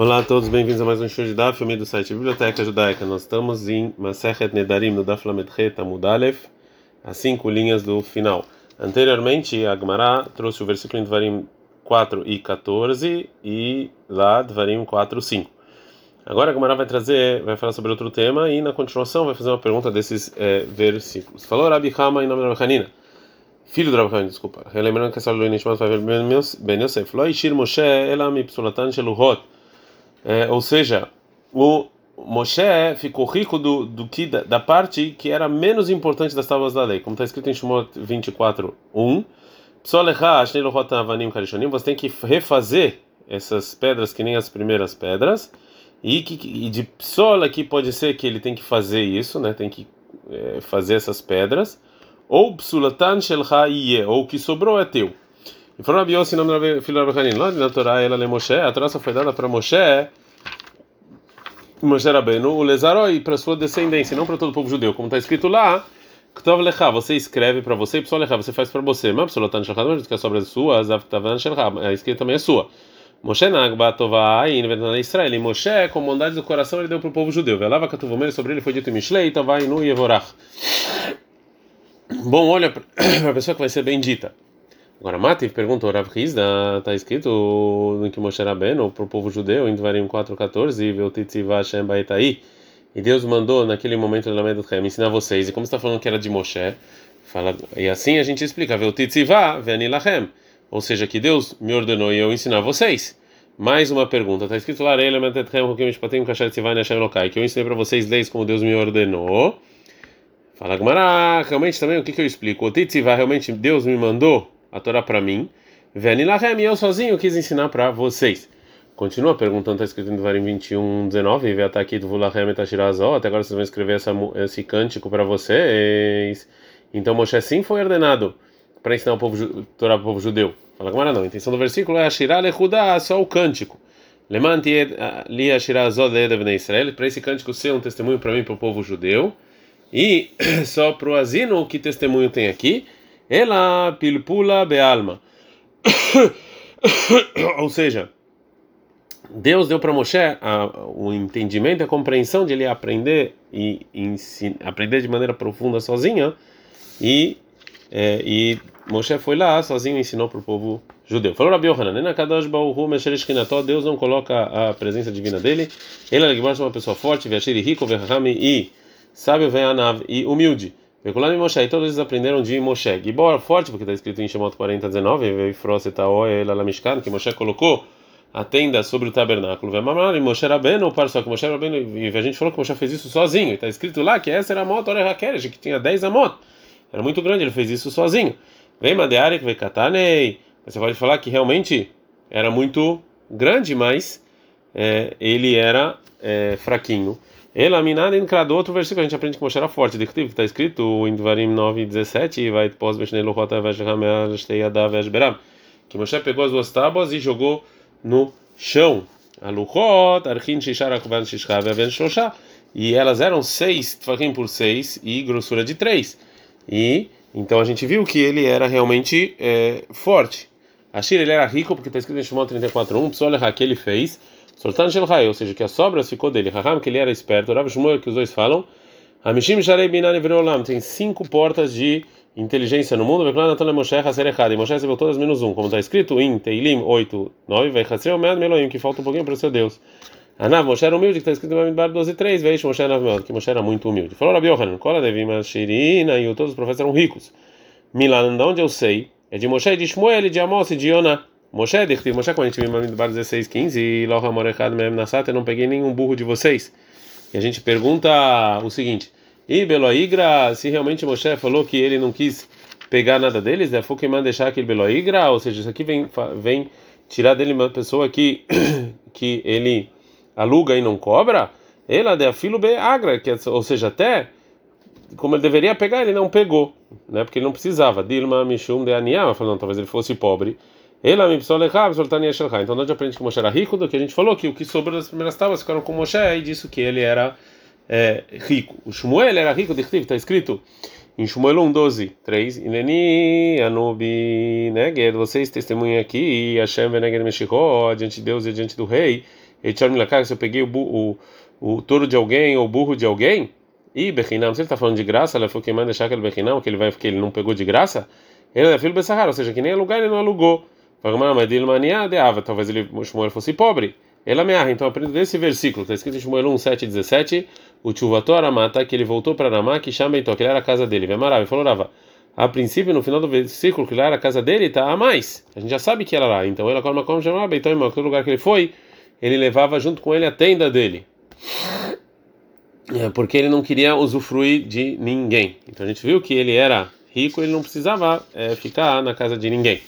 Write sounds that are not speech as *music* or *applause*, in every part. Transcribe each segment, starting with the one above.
Olá a todos, bem-vindos a mais um show de Daf, do site Biblioteca Judaica. Nós estamos em Masechet Nedarim, no Daf Lamed Amudalef, as cinco linhas do final. Anteriormente, a Gemara trouxe o versículo em Dvarim 4 e 14 e lá Dvarim 4 e 5. Agora a Gemara vai trazer, vai falar sobre outro tema e na continuação vai fazer uma pergunta desses é, versículos. Falou Rabi Hama em nome da Hanina, filho do Rabi Hama, desculpa. Relembrando que essa lua Nishmat vai ver Ben Yosef. Lo Ishir Moshe Elam Ipsulatan Sheluhot é, ou seja, o Moshe ficou rico do, do que da, da, parte que era menos importante das tábuas da lei, como está escrito em Shemot 24, 1. Você tem que refazer essas pedras que nem as primeiras pedras. E, que, e de psola aqui pode ser que ele tem que fazer isso, né? Tem que é, fazer essas pedras. Ou psulatan shel ou o que sobrou é teu. E falou Rabi Yossi, nome do filho do Rabi Lá na Torá, ela é Moshe, a Torá só foi dada para Moshe, Moshe Rabbeinu, o Lezaroi, para sua descendência, não para todo o povo judeu, como está escrito lá, Ktov Lecha, você escreve para você, e Psol Lecha, você faz para você, mas Psolotan Shalchad, mas que a sobra é sua, Zavtavan Shalchad, a escrita também é sua. Moshe Nagba Tovai, inventando Israel, e Moshe, com bondade do coração, ele deu para o povo judeu. Velava Katuvomer, sobre ele foi dito em Mishlei, Tovai, Nu Yevorach. Bom, olha para *coughs* a pessoa que vai ser bendita. Agora, Mativ perguntou, Rav Hizda, está escrito no que Moshe Rabbeinu, para o povo judeu, em Dvarim 4.14, Veltitziva Hashem Baitai, e Deus mandou naquele momento me ensinar vocês, e como está falando que era de Moshe, fala, e assim a gente explica, Veltitziva Venilachem, ou seja, que Deus me ordenou e eu ensinar vocês. Mais uma pergunta, está escrito lá, que eu ensinei para vocês leis como Deus me ordenou. Fala Gmará, realmente também o que, que eu explico? O Titziva, realmente Deus me mandou a Torá para mim, Venilahem, eu sozinho quis ensinar para vocês. Continua perguntando, está escrito em Devarim 21, 19, vai estar aqui do Vulahem Etashirazó, até agora vocês vão escrever essa, esse cântico para vocês. Então Moshe sim foi ordenado para ensinar o povo, Torá para o povo judeu. Fala Gamara não, a intenção do versículo é Ashirah Lechudá, só o cântico. Li Israel, para esse cântico ser um testemunho para mim, para o povo judeu. E *clears throat* só para o Asino, que testemunho tem aqui? Ela pilpula bealma. *coughs* Ou seja, Deus deu para Moshe a, o entendimento, a compreensão de ele aprender e aprender de maneira profunda sozinha e é, e Moshe foi lá sozinho e ensinou para o povo judeu. Falou Rabi Yohanan, Deus não coloca a presença divina dele. Ele é uma pessoa forte, rico, e sábio, e humilde. Vecular e Moshe, e todos eles aprenderam de Moshe. Gibor, forte, porque está escrito em Shemot 40, 19, que Moshe colocou a tenda sobre o tabernáculo. E Moshe Rabbeinu, só que Moshe Rabbeinu, e a gente falou que Moshe fez isso sozinho. Está escrito lá que essa era a moto Ore Hakeresh, que tinha 10 amot. Era muito grande, ele fez isso sozinho. Vem Madearek, vem Katanei. Você pode falar que realmente era muito grande, mas é, ele era é, fraquinho. Ela minada encradou outro versículo, a gente aprende que Moshe era forte. Está escrito em Dvarim 9, 17, vai pós que Moshe pegou as duas tábuas e jogou no chão. Aluchot, Archin, Shishar. E elas eram seis tfakim por seis e grossura de três. E então a gente viu que ele era realmente é, forte. Ashir ele era rico porque está escrito em Shimon 34.1, Psol que ele fez. Sultan Shel ou seja, que a sobra ficou dele. Raham, que ele era esperto. Rav Shmuel, que os dois falam. Hamishim Sharei Binani Verolam, tem cinco portas de inteligência no mundo. Veklan Natan Moshe Haser Echad. E Moshe recebeu todas menos um, como está escrito em Teilim 8, 9. Vai Haser Omead Meloim, que falta um pouquinho para o seu Deus. Anav, Moshe era humilde, que está escrito em Bamidbar 12, 3. Veish Moshe Anav Meod, que Moshe era muito humilde. Falou Rabi Yohanan, Kola Devim Shirina, e todos os profetas eram ricos. Milan, de onde eu sei, é de Moshe, de Shmuel, de Amos e de Yonah. Moshe, Dechtiv Moshe, quando a gente viu em Bamidbar 16, 15, e Loha Morechad Mem Nasat, eu não peguei nenhum burro de vocês. E a gente pergunta o seguinte: e Beloigra, se realmente Moshe falou que ele não quis pegar nada deles, é Fukiman deixar aquele Beloigra, ou seja, isso aqui vem, vem tirar dele uma pessoa que, *coughs* que ele aluga e não cobra, ela de afilo be agra, que, é, ou seja, até como ele deveria pegar, ele não pegou, né? Porque ele não precisava. Dilma Mishum de Aniá, falando, talvez ele fosse pobre. Ela me Então, onde aprende que Moshe era rico, do que a gente falou que o que sobrou das primeiras tábuas ficaram com Moshe e disse que ele era é, rico. O Shmuel era rico, está escrito em Shmuel 1, 12, 3. Ineni Anubi Neged, vocês testemunham aqui, Hashem Veneged Meshikó, diante de Deus e diante do rei, se eu peguei o, o, o touro de alguém ou o burro de alguém, e Bechinam, se ele está falando de graça, ela foi quem manda deixar aquele Bechinam, que ele vai que ele não pegou de graça, ele é filho do ou seja, que nem alugar ele não alugou. Talvez ele Shmuel fosse pobre. Ela me então aprende desse versículo, está escrito em Shmuel 1, 7, 17, o Tchuvator Aramata, que ele voltou para Ramá, que chama que era a casa dele. Vemarav, falou Rava. A princípio, no final do versículo, que ele era a casa dele, está a mais. A gente já sabe que era lá. Então, ele agora como chamava Beitão, em qualquer lugar que ele foi, ele levava junto com ele a tenda dele. É, porque ele não queria usufruir de ninguém. Então a gente viu que ele era rico, ele não precisava é, ficar na casa de ninguém.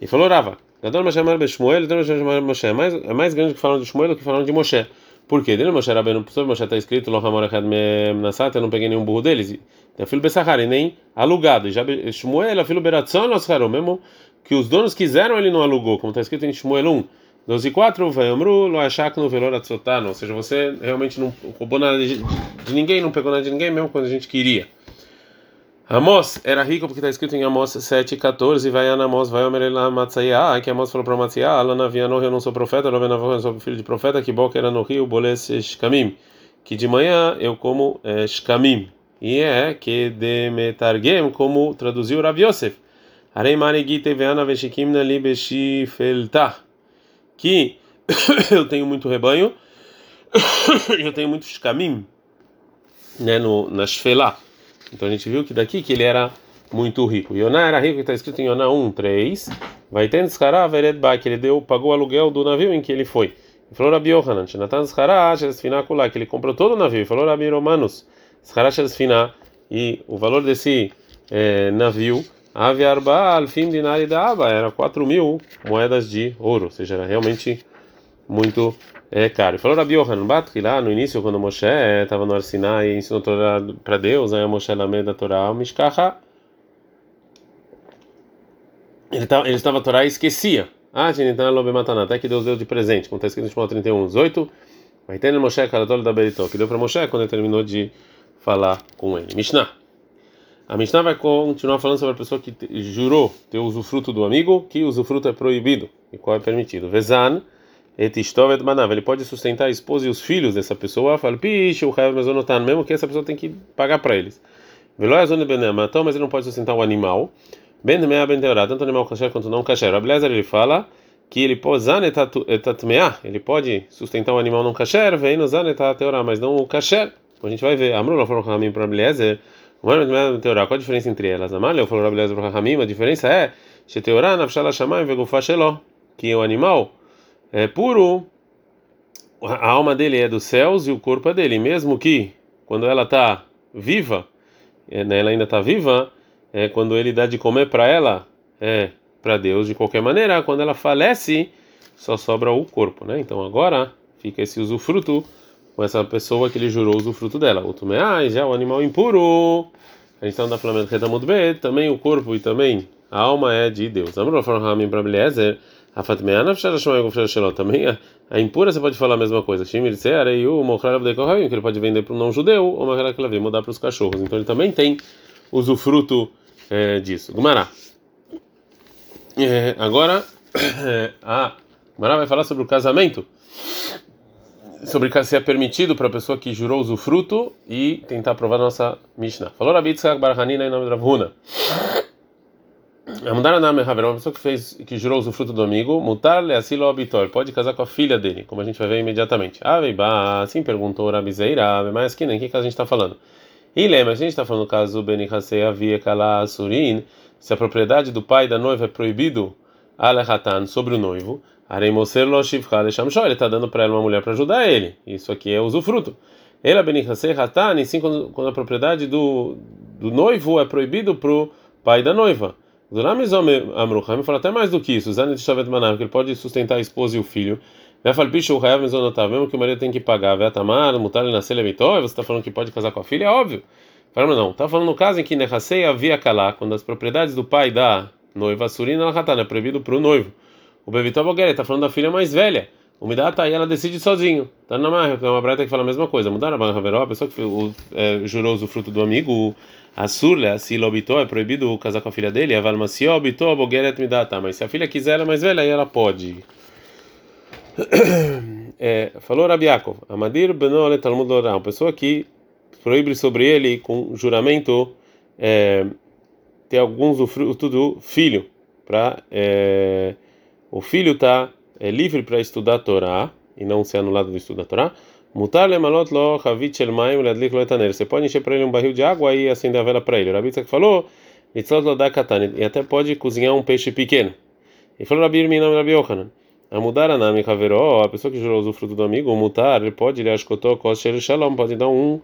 E falou Rava, Gadol Moshe de Shmuel, Moshe. É é mais grande que falando de Shmuel do que falando de Moshe. Por quê? Dele Moshe Rabbeinu, sobre Moshe está escrito, Lohamor Echad Menasat, eu não peguei nenhum burro deles. É filho Bessahar, e nem alugado. Já Shmuel, filho Beratzon, mesmo que os donos quiseram, ele não alugou, como está escrito em Shmuel 1. 12 e 4, Vayamru, Loachaknu, Veloratzotano. Ou seja, você realmente não roubou nada de, de ninguém, não pegou nada de ninguém, mesmo quando a gente queria. Amós era rico porque está escrito em Amós 7,14, vai Amós, vai Omerela Matzaiah, que Amós falou para na Vianor eu não sou profeta, na eu não sou filho de profeta, que que era no rio, Boles Shkamim, que de manhã eu como é, Shkamim, e é que de Metargem, como traduziu Rav Yosef, que *coughs* eu tenho muito rebanho, *coughs* eu tenho muito Shkamim, né, no, na Shfelah, então a gente viu que daqui que ele era muito rico. Yoná era rico, está escrito em Yoná 1, 3. Vai ter Nskara Vered que ele deu, pagou o aluguel do navio em que ele foi. E falou Rabi Yohanan, Natan Nskara Shesfina que ele comprou todo o navio. E falou Rabi Romanos, Nskara Shesfina, e o valor desse é, navio, Ave Arba Alfim Dinari da Aba, era 4 mil moedas de ouro, ou seja, era realmente muito é caro. Falou Rabi Yohanan Bat, lá no início, quando Moshe estava no Arsiná e ensinou Torá para Deus, aí Moshe Lamed da Torá, Mishkaha. Ele, tava, ele estava a Torá e esquecia. Ah, Genitan Lobe Mataná, até que Deus deu de presente, como está escrito em Shmuel 31, 18. Vai ter Moshe Karadol da Beritó, que deu para Moshe quando ele terminou de falar com ele. Mishnah. A Mishnah vai continuar falando sobre a pessoa que jurou ter usufruto do amigo, que usufruto é proibido e qual é permitido. Vezan ele pode sustentar a esposa e os filhos dessa pessoa, fala, piche, o mesonotan, mesmo que essa pessoa tem que pagar para eles. Veloy azone benematom, mas ele não pode sustentar o animal. Ben mea ben teorá, tanto animal kasher quanto não kasher. Ablezer ele fala que ele pode zan etatmea, ele pode sustentar o animal não kasher, vem no zan teorá, mas não o kasher. A gente vai ver. Amru falou para mim para Ablezer, qual a diferença entre elas? Amalha falou para Ablezer para a diferença é, sheteorá nafshala shamay vegufá shelo, que o animal é puro, a alma dele é dos céus e o corpo é dele. Mesmo que quando ela está viva, é, né, ela ainda está viva, é quando ele dá de comer para ela, é para Deus de qualquer maneira. Quando ela falece, só sobra o corpo, né? Então agora fica esse usufruto com essa pessoa que ele jurou usufruto dela. O tumeai já o animal impuro. A gente está falando da Retamud B, também o corpo e também a alma é de Deus. Amor, Ramin para Beliezer. A Fatmeana também a, a impura você pode falar a mesma coisa. Que ele pode vender para um não judeu ou uma mudar para os cachorros. Então ele também tem usufruto é, disso. Gumará. É, agora é, a Gumará vai falar sobre o casamento. Sobre se é permitido para a pessoa que jurou usufruto e tentar provar nossa Mishnah. Falou Rabi Tzak Barhanina em nome de Ravuna. Mudar na uma pessoa que fez que jurou o fruto do amigo, mutar le asilo abitor, pode casar com a filha dele, como a gente vai ver imediatamente. Ah, veiba, assim perguntou Rabizeira, mas que nem que caso a gente está falando? E lembra, a gente está falando no caso Beni havia kala surin, se a propriedade do pai da noiva é proibido alehatan sobre o noivo, areimoser lo shivcha lechamsho, ele está dando para ela uma mulher para ajudar ele. Isso aqui é usufruto. Ela Beni hatan, e sim quando, quando a propriedade do, do noivo é proibido para o pai da noiva. Amrucham fala até mais do que isso, Zanit Shavet Manav, que ele pode sustentar a esposa e o filho. Mesmo que o marido tem que pagar. Vetamar, Mutar Nascele Mitor, você está falando que pode casar com a filha? É óbvio. Fala, não, está falando no caso em que Nehasei havia Kalá, quando as propriedades do pai da noiva Surina Alhatana é proibido para o noivo. O Bevitó Boguer está falando da filha mais velha. O Midata aí ela decide sozinho. Tá na marra, é uma breta que fala a mesma coisa. Mudar a barra a pessoa que o, é, jurou o fruto do amigo, a surla, se lobitó, é proibido casar com a filha dele. A valmació, bitó, bogeret midata. Mas se a filha quiser, ela é mais velha, aí ela pode. É, falou Rabi Yaakov, Amadir Benole Talmud uma pessoa que proíbe sobre ele com juramento é, ter alguns fruto do filho, para é, o filho tá é, livre para estudar a Torá e não ser anulado do estudo da Torá. Mutar lemalot lo chavit shel maim ladlik lo etaner. Você pode encher para ele um barril de água e acender a vela para ele. Rabi que falou, nitzot lo da katan. E até pode cozinhar um peixe pequeno. E falou Rabi Irminam Rabi Yochanan. A mudar a nami kaveró, a pessoa que jurou o fruto do amigo, o mutar, ele pode, ele ashkotó kosher shalom, pode dar um,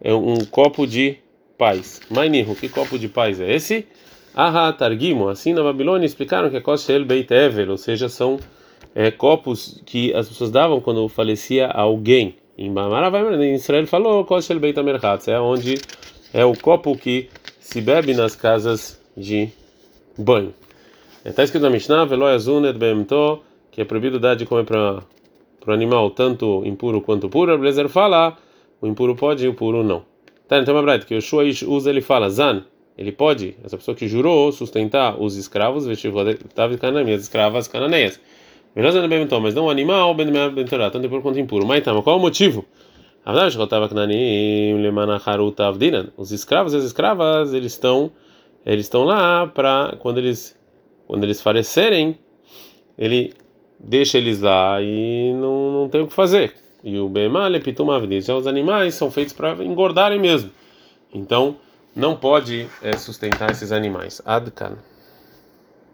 é, um copo de paz. Mainihu, que copo de paz é esse? Aha, targimo, assim na Babilônia explicaram que é kosher beit evel, ou seja, são é, copos que as pessoas davam quando falecia alguém. Em em Israel falou é onde é o copo que se bebe nas casas de banho. Está escrito na Mishnah, que é proibido dar de comer para o animal tanto impuro quanto puro. Blazer fala, o impuro pode e o puro não. Tá, então é verdade que o Shua usa, ele fala, Zan, ele pode, essa pessoa que jurou, sustentar os escravos, as escravas cananeias. Mas não o animal, tanto impuro quanto impuro. Mas então, qual o motivo? Os escravos as escravas, eles estão, eles estão lá para quando eles, quando eles falecerem, ele deixa eles lá e não, não tem o que fazer. E o Bemal é. Já os animais são feitos para engordarem mesmo. Então, não pode é, sustentar esses animais. Adkan.